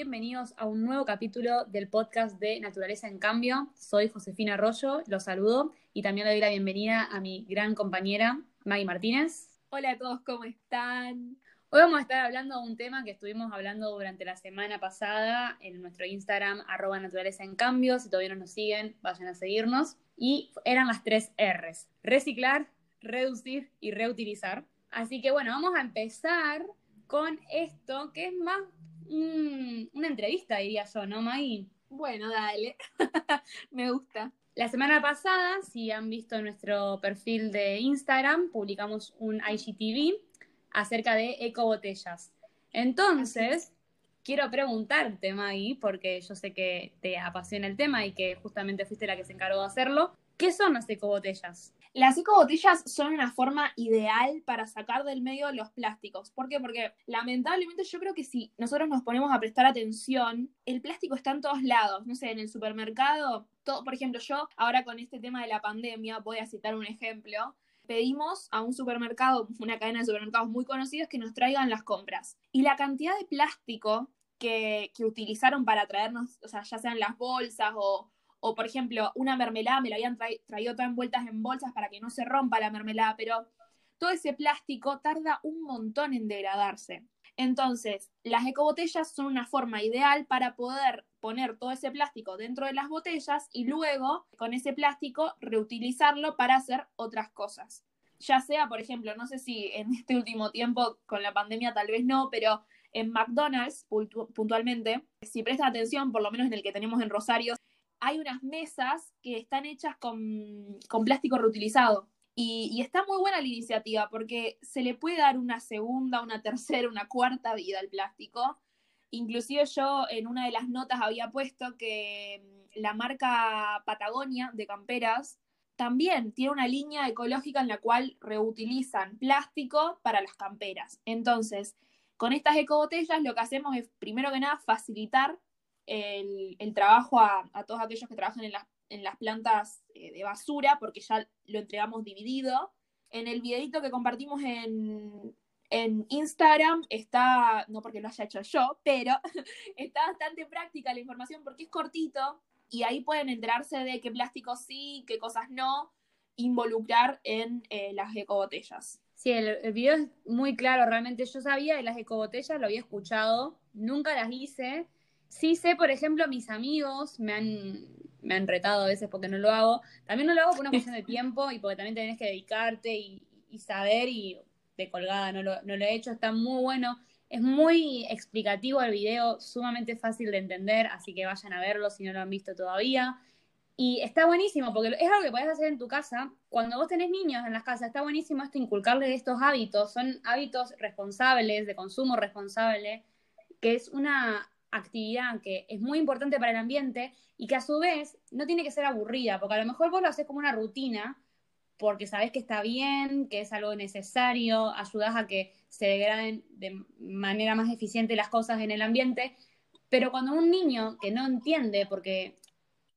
Bienvenidos a un nuevo capítulo del podcast de Naturaleza en Cambio. Soy Josefina Arroyo, los saludo y también le doy la bienvenida a mi gran compañera Maggie Martínez. Hola a todos, ¿cómo están? Hoy vamos a estar hablando de un tema que estuvimos hablando durante la semana pasada en nuestro Instagram, arroba naturaleza en cambio. Si todavía no nos siguen, vayan a seguirnos. Y eran las tres R's. Reciclar, reducir y reutilizar. Así que bueno, vamos a empezar con esto, que es más una entrevista, diría yo, ¿no, Maggie? Bueno, dale. Me gusta. La semana pasada, si han visto nuestro perfil de Instagram, publicamos un IGTV acerca de ecobotellas. Entonces, quiero preguntarte, Maggie, porque yo sé que te apasiona el tema y que justamente fuiste la que se encargó de hacerlo. ¿Qué son las ecobotellas? Las ecobotellas son una forma ideal para sacar del medio los plásticos. ¿Por qué? Porque lamentablemente yo creo que si nosotros nos ponemos a prestar atención, el plástico está en todos lados. No sé, en el supermercado, todo, por ejemplo, yo ahora con este tema de la pandemia, voy a citar un ejemplo, pedimos a un supermercado, una cadena de supermercados muy conocidos, que nos traigan las compras. Y la cantidad de plástico que, que utilizaron para traernos, o sea, ya sean las bolsas o, o por ejemplo, una mermelada, me la habían traído todas envueltas en bolsas para que no se rompa la mermelada, pero todo ese plástico tarda un montón en degradarse. Entonces, las ecobotellas son una forma ideal para poder poner todo ese plástico dentro de las botellas y luego con ese plástico reutilizarlo para hacer otras cosas. Ya sea, por ejemplo, no sé si en este último tiempo con la pandemia tal vez no, pero en McDonald's puntualmente, si prestan atención, por lo menos en el que tenemos en Rosario, hay unas mesas que están hechas con, plástico reutilizado. Y, está muy buena la iniciativa porque se le puede dar una segunda, una tercera, una cuarta vida al plástico. Inclusive yo en una de las notas había puesto que mm, la marca Patagonia de camperas también tiene una línea ecológica en la cual reutilizan plástico para las camperas. Entonces, con estas ecobotellas lo que hacemos es, primero que nada, facilitar el, trabajo a, todos aquellos que trabajan en las, en las plantas eh, de basura, porque ya lo entregamos dividido. En el videito que compartimos en, en Instagram está, no porque lo haya hecho yo, pero está bastante práctica la información porque es cortito y ahí pueden enterarse de qué plásticos sí, qué cosas no, involucrar en eh, las ecobotellas. Sí, el, el, video es muy claro, realmente yo sabía de las ecobotellas, lo había escuchado, nunca las hice, Sí sé, por ejemplo, mis amigos me han, me han retado a veces porque no lo hago. También no lo hago por una cuestión de tiempo y porque también tenés que dedicarte y, saber y de colgada no lo, he hecho. Está muy bueno. Es muy explicativo el video, sumamente fácil de entender, así que vayan a verlo si no lo han visto todavía. Y está buenísimo, porque es algo que podés hacer en tu casa. Cuando vos tenés niños en las casas, está buenísimo esto, inculcarles estos hábitos. Son hábitos responsables, de consumo responsable, que es una actividad que es muy importante para el ambiente y que a su vez no tiene que ser aburrida, porque a lo mejor vos lo haces como una rutina, porque sabés que está bien, que es algo necesario, ayudás a que se degraden de manera más eficiente las cosas en el ambiente, pero cuando un niño que no entiende, porque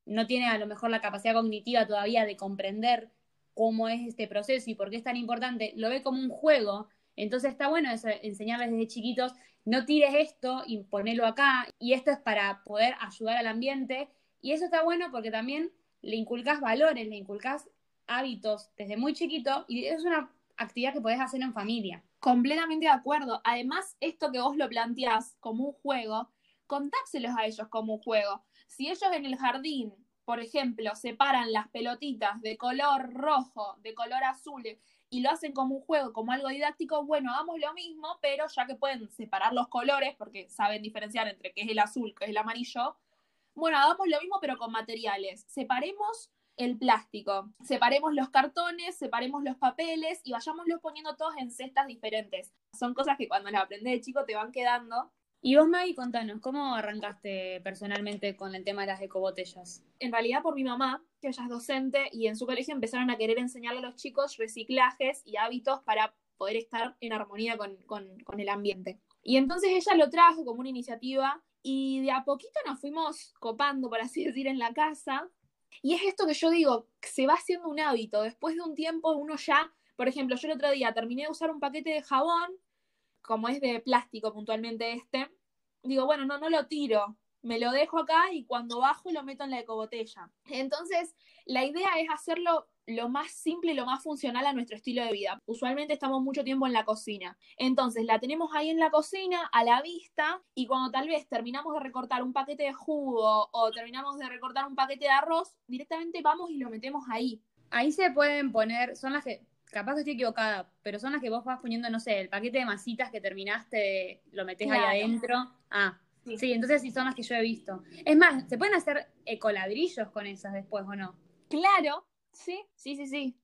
no tiene a lo mejor la capacidad cognitiva todavía de comprender cómo es este proceso y por qué es tan importante, lo ve como un juego, entonces está bueno enseñarles desde chiquitos no tires esto y ponelo acá, y esto es para poder ayudar al ambiente, y eso está bueno porque también le inculcas valores, le inculcas hábitos desde muy chiquito, y es una actividad que podés hacer en familia. Completamente de acuerdo. Además, esto que vos lo planteás como un juego, contárselos a ellos como un juego. Si ellos en el jardín, por ejemplo, separan las pelotitas de color rojo, de color azul y lo hacen como un juego, como algo didáctico, bueno, hagamos lo mismo, pero ya que pueden separar los colores, porque saben diferenciar entre qué es el azul, qué es el amarillo, bueno, hagamos lo mismo, pero con materiales. Separemos el plástico, separemos los cartones, separemos los papeles y vayámoslos poniendo todos en cestas diferentes. Son cosas que cuando las aprendes de chico te van quedando y vos, Maggie, contanos, ¿cómo arrancaste personalmente con el tema de las ecobotellas? En realidad por mi mamá, que ella es docente, y en su colegio empezaron a querer enseñarle a los chicos reciclajes y hábitos para poder estar en armonía con, con el ambiente. Y entonces ella lo trajo como una iniciativa y de a poquito nos fuimos copando, por así decir, en la casa. Y es esto que yo digo, se va haciendo un hábito. Después de un tiempo uno ya, por ejemplo, yo el otro día terminé de usar un paquete de jabón como es de plástico puntualmente este, digo, bueno, no, no lo tiro, me lo dejo acá y cuando bajo lo meto en la ecobotella. Entonces, la idea es hacerlo lo más simple y lo más funcional a nuestro estilo de vida. Usualmente estamos mucho tiempo en la cocina. Entonces la tenemos ahí en la cocina, a la vista, y cuando tal vez terminamos de recortar un paquete de jugo o terminamos de recortar un paquete de arroz, directamente vamos y lo metemos ahí. Ahí se pueden poner, son las que, capaz que estoy equivocada, pero son las que vos vas poniendo, no sé, el paquete de masitas que terminaste, lo metés ahí adentro. Ah, sí. sí, entonces sí son las que yo he visto. Es más, ¿se pueden hacer ecoladrillos con esas después o no? Claro, Sí, sí, sí, sí.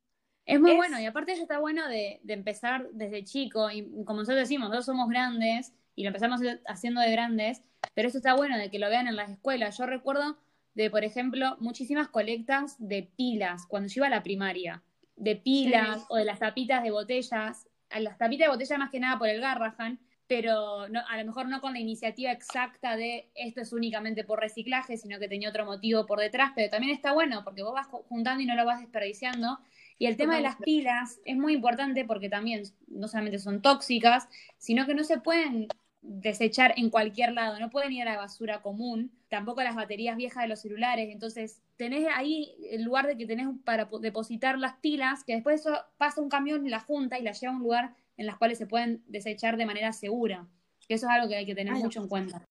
Es muy bueno y aparte eso está bueno de, empezar desde chico y como nosotros decimos, nosotros somos grandes y lo empezamos haciendo de grandes, pero eso está bueno de que lo vean en las escuelas. Yo recuerdo de, por ejemplo, muchísimas colectas de pilas cuando yo iba a la primaria, de pilas o de las tapitas de botellas, a las tapitas de botella más que nada por el Garrahan, pero a lo mejor no con la iniciativa exacta de esto es únicamente por reciclaje, sino que tenía otro motivo por detrás, pero también está bueno porque vos vas juntando y no lo vas desperdiciando. Y el tema de las pilas es muy importante porque también no solamente son tóxicas, sino que no se pueden desechar en cualquier lado, no pueden ir a la basura común, tampoco las baterías viejas de los celulares, entonces tenés ahí el lugar de que tenés para depositar las pilas, que después eso pasa un camión y la junta y la lleva a un lugar en las cuales se pueden desechar de manera segura. Que eso es algo que hay que tener mucho en cuenta.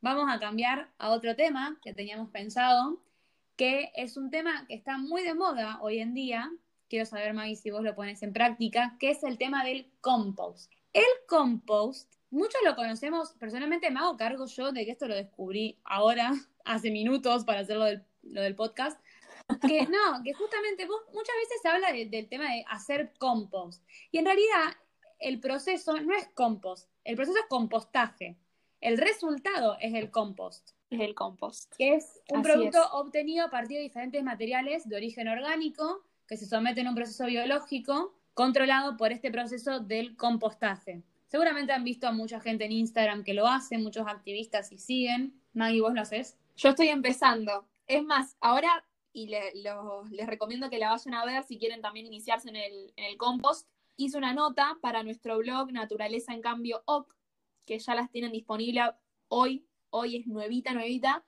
Vamos a cambiar a otro tema que teníamos pensado, que es un tema que está muy de moda hoy en día. Quiero saber, Maggie, si vos lo pones en práctica, que es el tema del compost. El compost, muchos lo conocemos, personalmente me hago cargo yo de que esto lo descubrí ahora, hace minutos, para hacerlo lo del podcast, que no, que justamente vos muchas veces se habla del tema de hacer compost. Y en realidad el proceso no es compost, el proceso es compostaje. El resultado es el compost. Es el compost. Que es un producto obtenido a partir de diferentes materiales de origen orgánico que se someten a un proceso biológico controlado por este proceso del compostaje. Seguramente han visto a mucha gente en Instagram que lo hace, muchos activistas y siguen. Maggie, ¿vos lo haces? Yo estoy empezando. Es más, ahora, y les recomiendo que la vayan a ver si quieren también iniciarse en el, en el compost, hice una nota para nuestro blog Naturaleza en Cambio OC, que ya las tienen disponible hoy, hoy es nuevita, nuevita,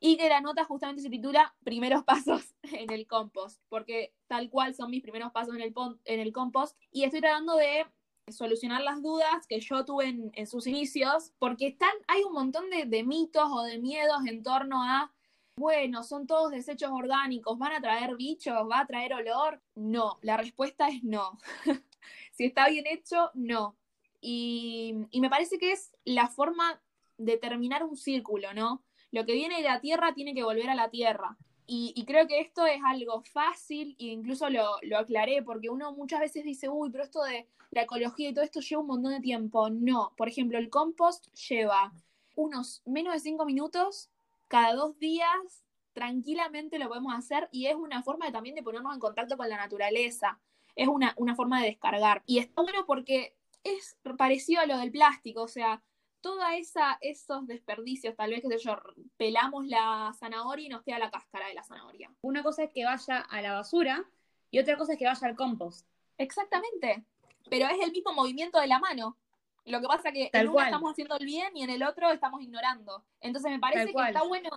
y que la nota justamente se titula Primeros pasos en el compost, porque tal cual son mis primeros pasos en el, en el compost, y estoy tratando de solucionar las dudas que yo tuve en, sus inicios, porque están, hay un montón de, mitos o de miedos en torno a bueno, son todos desechos orgánicos, ¿van a traer bichos? ¿Va a traer olor? No, la respuesta es no. si está bien hecho, no. Y, me parece que es la forma de terminar un círculo, ¿no? Lo que viene de la tierra tiene que volver a la tierra. Y, creo que esto es algo fácil e incluso lo, lo, aclaré porque uno muchas veces dice, uy, pero esto de la ecología y todo esto lleva un montón de tiempo. No, por ejemplo, el compost lleva unos menos de cinco minutos cada dos días, tranquilamente lo podemos hacer y es una forma también de ponernos en contacto con la naturaleza es una, forma de descargar. Y está bueno porque es parecido a lo del plástico, o sea, toda esa, esos desperdicios, tal vez, que sé yo, pelamos la zanahoria y nos queda la cáscara de la zanahoria. Una cosa es que vaya a la basura y otra cosa es que vaya al compost. Exactamente, pero es el mismo movimiento de la mano. Lo que pasa es que en uno estamos haciendo el bien y en el otro estamos ignorando. Entonces me parece que está bueno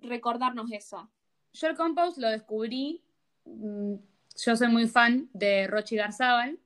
recordarnos eso. Yo el compost lo descubrí mm, yo soy muy fan de Rochi Garzábal,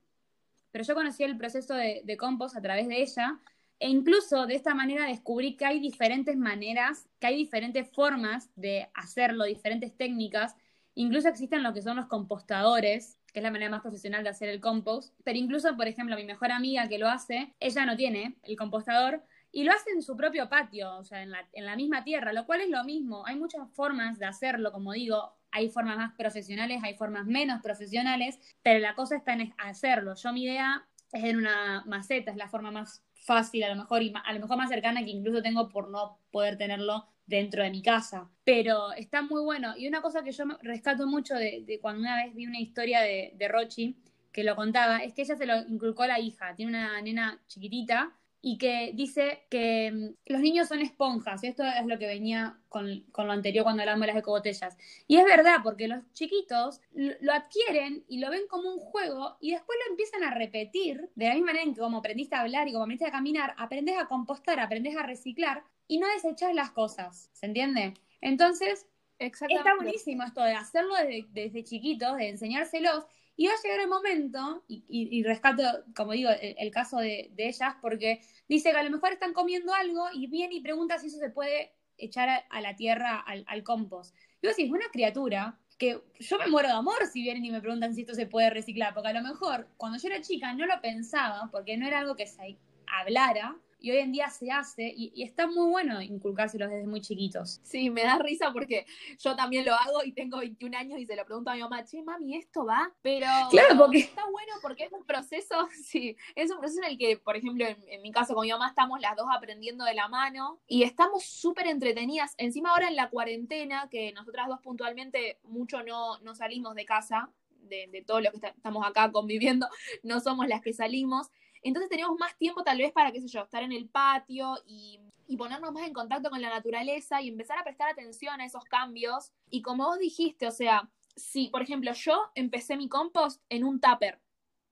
pero yo conocí el proceso de, compost a través de ella e incluso de esta manera descubrí que hay diferentes maneras, que hay diferentes formas de hacerlo, diferentes técnicas. Incluso existen lo que son los compostadores, que es la manera más profesional de hacer el compost. Pero incluso, por ejemplo, mi mejor amiga que lo hace, ella no tiene el compostador y lo hace en su propio patio, o sea, en la, en la misma tierra, lo cual es lo mismo. Hay muchas formas de hacerlo, como digo, hay formas más profesionales, hay formas menos profesionales, pero la cosa está en hacerlo. Yo mi idea es en una maceta, es la forma más fácil a lo mejor y a lo mejor más cercana que incluso tengo por no poder tenerlo dentro de mi casa. Pero está muy bueno. Y una cosa que yo rescato mucho de, cuando una vez vi una historia de, de Rochi que lo contaba, es que ella se lo inculcó a la hija. Tiene una nena chiquitita y que dice que mm, los niños son esponjas, y esto es lo que venía con, lo anterior cuando hablamos de las ecobotellas. Y es verdad, porque los chiquitos lo, adquieren y lo ven como un juego y después lo empiezan a repetir, de la misma manera en que como aprendiste a hablar y como aprendiste a caminar, aprendes a compostar, aprendes a reciclar y no desechas las cosas, ¿se entiende? Entonces, está buenísimo esto de hacerlo desde, desde chiquitos, de enseñárselos y va a llegar el momento, y, rescato, como digo, el, caso de, ellas, porque dice que a lo mejor están comiendo algo y viene y pregunta si eso se puede echar a, la tierra, al, compost. Y vos decís, una criatura que yo me muero de amor si vienen y me preguntan si esto se puede reciclar, porque a lo mejor cuando yo era chica no lo pensaba, porque no era algo que se hablara, y hoy en día se hace y, está muy bueno inculcárselos desde muy chiquitos. Sí, me da risa porque yo también lo hago y tengo 21 años y se lo pregunto a mi mamá, che, mami, ¿esto va? Pero claro, porque... está bueno porque es un proceso, sí, es un proceso en el que, por ejemplo, en, mi caso con mi mamá estamos las dos aprendiendo de la mano y estamos súper entretenidas. Encima ahora en la cuarentena, que nosotras dos puntualmente mucho no, no salimos de casa, de, de todos los que estamos acá conviviendo, no somos las que salimos. Entonces tenemos más tiempo tal vez para, qué sé yo, estar en el patio y, ponernos más en contacto con la naturaleza y empezar a prestar atención a esos cambios. Y como vos dijiste, o sea, si, por ejemplo, yo empecé mi compost en un tupper.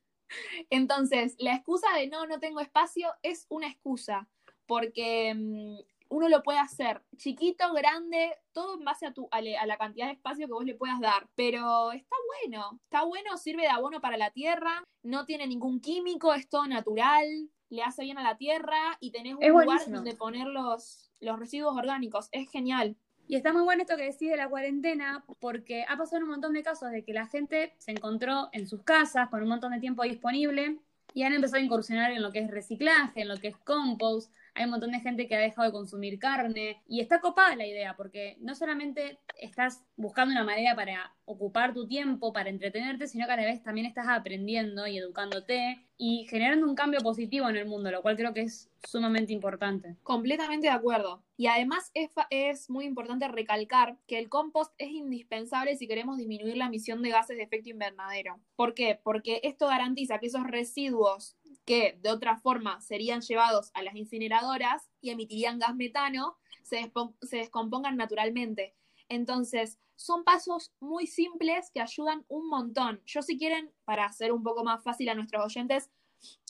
Entonces, la excusa de no, no tengo espacio es una excusa, porque mm, uno lo puede hacer chiquito, grande, todo en base a, tu, a, la cantidad de espacio que vos le puedas dar. Pero está bueno, está bueno, sirve de abono para la tierra, no tiene ningún químico, es todo natural, le hace bien a la tierra y tenés un lugar donde poner los, los residuos orgánicos. Es genial. Y está muy bueno esto que decís de la cuarentena, porque ha pasado un montón de casos de que la gente se encontró en sus casas con un montón de tiempo disponible y han empezado a incursionar en lo que es reciclaje, en lo que es compost, hay un montón de gente que ha dejado de consumir carne y está copada la idea porque no solamente estás buscando una manera para ocupar tu tiempo, para entretenerte, sino que a la vez también estás aprendiendo y educándote y generando un cambio positivo en el mundo, lo cual creo que es sumamente importante. Completamente de acuerdo. Y además es, muy importante recalcar que el compost es indispensable si queremos disminuir la emisión de gases de efecto invernadero. ¿Por qué? Porque esto garantiza que esos residuos que de otra forma serían llevados a las incineradoras y emitirían gas metano, se, descompongan naturalmente. Entonces, son pasos muy simples que ayudan un montón. Yo si quieren, para hacer un poco más fácil a nuestros oyentes,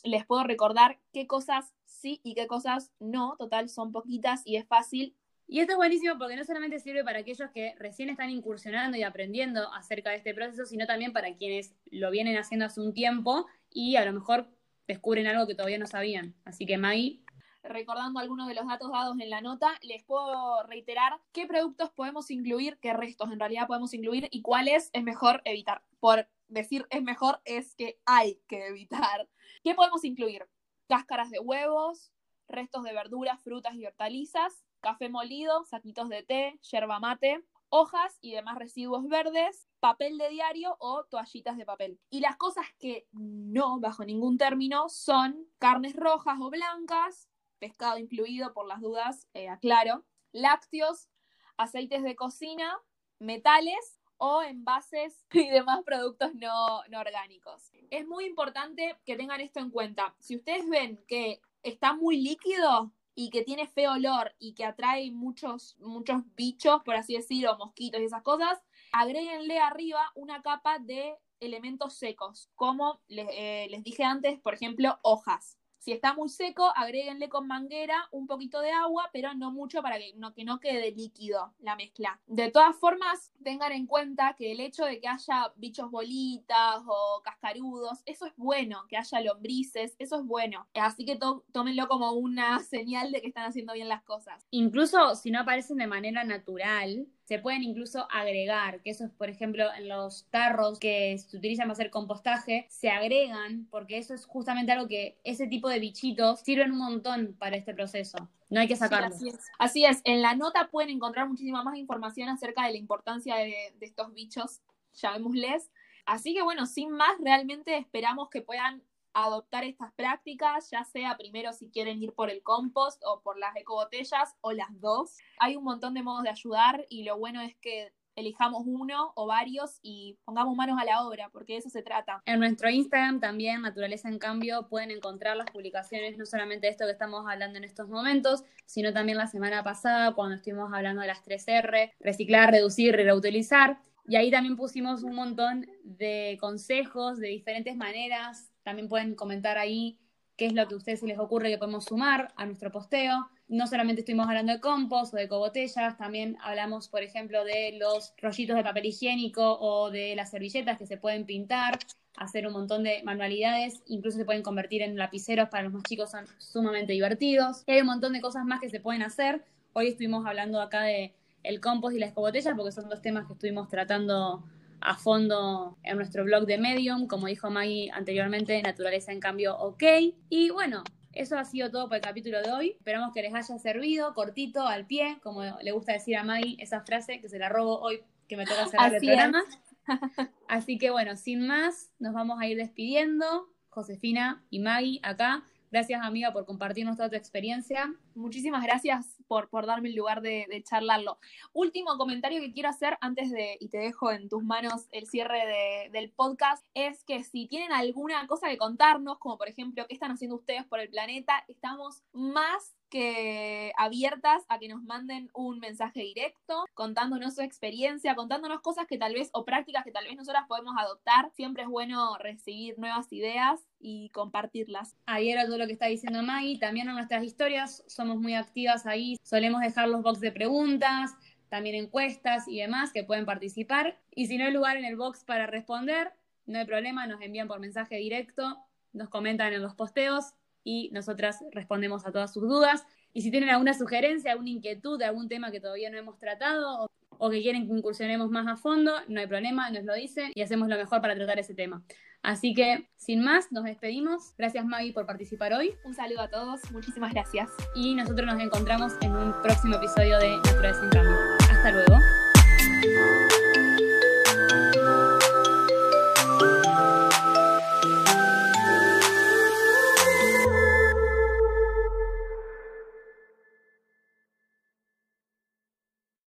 les puedo recordar qué cosas sí y qué cosas no. Total, son poquitas y es fácil. Y esto es buenísimo porque no solamente sirve para aquellos que recién están incursionando y aprendiendo acerca de este proceso, sino también para quienes lo vienen haciendo hace un tiempo y a lo mejor descubren algo que todavía no sabían. Así que Maggie. Recordando algunos de los datos dados en la nota, les puedo reiterar qué productos podemos incluir, qué restos en realidad podemos incluir y cuáles es mejor evitar. Por decir es mejor es que hay que evitar. ¿Qué podemos incluir? Cáscaras de huevos, restos de verduras, frutas y hortalizas, café molido, saquitos de té, yerba mate, hojas y demás residuos verdes, papel de diario o toallitas de papel. Y las cosas que no, bajo ningún término, son carnes rojas o blancas, pescado incluido por las dudas, eh, aclaro, lácteos, aceites de cocina, metales o envases y demás productos no, no orgánicos. Es muy importante que tengan esto en cuenta. Si ustedes ven que está muy líquido, y que tiene feo olor y que atrae muchos, muchos bichos, por así decirlo, mosquitos y esas cosas, agréguenle arriba una capa de elementos secos, como les, eh, les dije antes, por ejemplo, hojas. Si está muy seco, agréguenle con manguera un poquito de agua, pero no mucho para que no, que no quede líquido la mezcla. De todas formas, tengan en cuenta que el hecho de que haya bichos bolitas o cascarudos, eso es bueno, que haya lombrices, eso es bueno. Así que tómenlo como una señal de que están haciendo bien las cosas. Incluso si no aparecen de manera natural, se pueden incluso agregar, que eso es, por ejemplo, en los tarros que se utilizan para hacer compostaje, se agregan, porque eso es justamente algo que ese tipo de bichitos sirven un montón para este proceso. No hay que sacarlo. así, es. En la nota pueden encontrar muchísima más información acerca de la importancia de, de estos bichos, llamémosles. Así que bueno, sin más, realmente esperamos que puedan adoptar estas prácticas, ya sea primero si quieren ir por el compost o por las ecobotellas o las dos. Hay un montón de modos de ayudar y lo bueno es que elijamos uno o varios y pongamos manos a la obra, porque de eso se trata. En nuestro Instagram también, Naturaleza en Cambio, pueden encontrar las publicaciones, no solamente de esto que estamos hablando en estos momentos, sino también la semana pasada, cuando estuvimos hablando de las 3R, reciclar, reducir y reutilizar. Y ahí también pusimos un montón de consejos de diferentes maneras. También pueden comentar ahí qué es lo que a ustedes se les ocurre que podemos sumar a nuestro posteo. No solamente estuvimos hablando de compost o de cobotellas, también hablamos, por ejemplo, de los rollitos de papel higiénico o de las servilletas que se pueden pintar, hacer un montón de manualidades, incluso se pueden convertir en lapiceros para los más chicos, son sumamente divertidos. hay un montón de cosas más que se pueden hacer. Hoy estuvimos hablando acá de el compost y las cobotellas porque son dos temas que estuvimos tratando a fondo en nuestro blog de Medium, como dijo Maggie anteriormente, naturaleza en cambio ok. Y bueno, eso ha sido todo por el capítulo de hoy. Esperamos que les haya servido, cortito, al pie, como le gusta decir a Maggie esa frase que se la robo hoy que me toca cerrar el programa. Así que bueno, sin más, nos vamos a ir despidiendo. Josefina y Maggie acá. Gracias, amiga, por compartirnos toda tu experiencia. Muchísimas gracias por, por darme el lugar de, charlarlo. Último comentario que quiero hacer antes de, y te dejo en tus manos el cierre del podcast, es que si tienen alguna cosa que contarnos, como por ejemplo, qué están haciendo ustedes por el planeta, estamos más que abiertas a que nos manden un mensaje directo contándonos su experiencia, contándonos cosas que tal vez o prácticas que tal vez nosotras podemos adoptar. Siempre es bueno recibir nuevas ideas y compartirlas. Ahí era todo lo que está diciendo Maggie. También en nuestras historias somos muy activas ahí. Solemos dejar los box de preguntas, también encuestas y demás que pueden participar. Y si no hay lugar en el box para responder, no hay problema, nos envían por mensaje directo, nos comentan en los posteos y nosotras respondemos a todas sus dudas. Y si tienen alguna sugerencia, alguna inquietud de algún tema que todavía no hemos tratado o, que quieren que incursionemos más a fondo, no hay problema, nos lo dicen y hacemos lo mejor para tratar ese tema. Así que, sin más, nos despedimos. Gracias Maggie por participar hoy. Un saludo a todos, muchísimas gracias. Y nosotros nos encontramos en un próximo episodio de Naturaleza en Cambio. Hasta luego.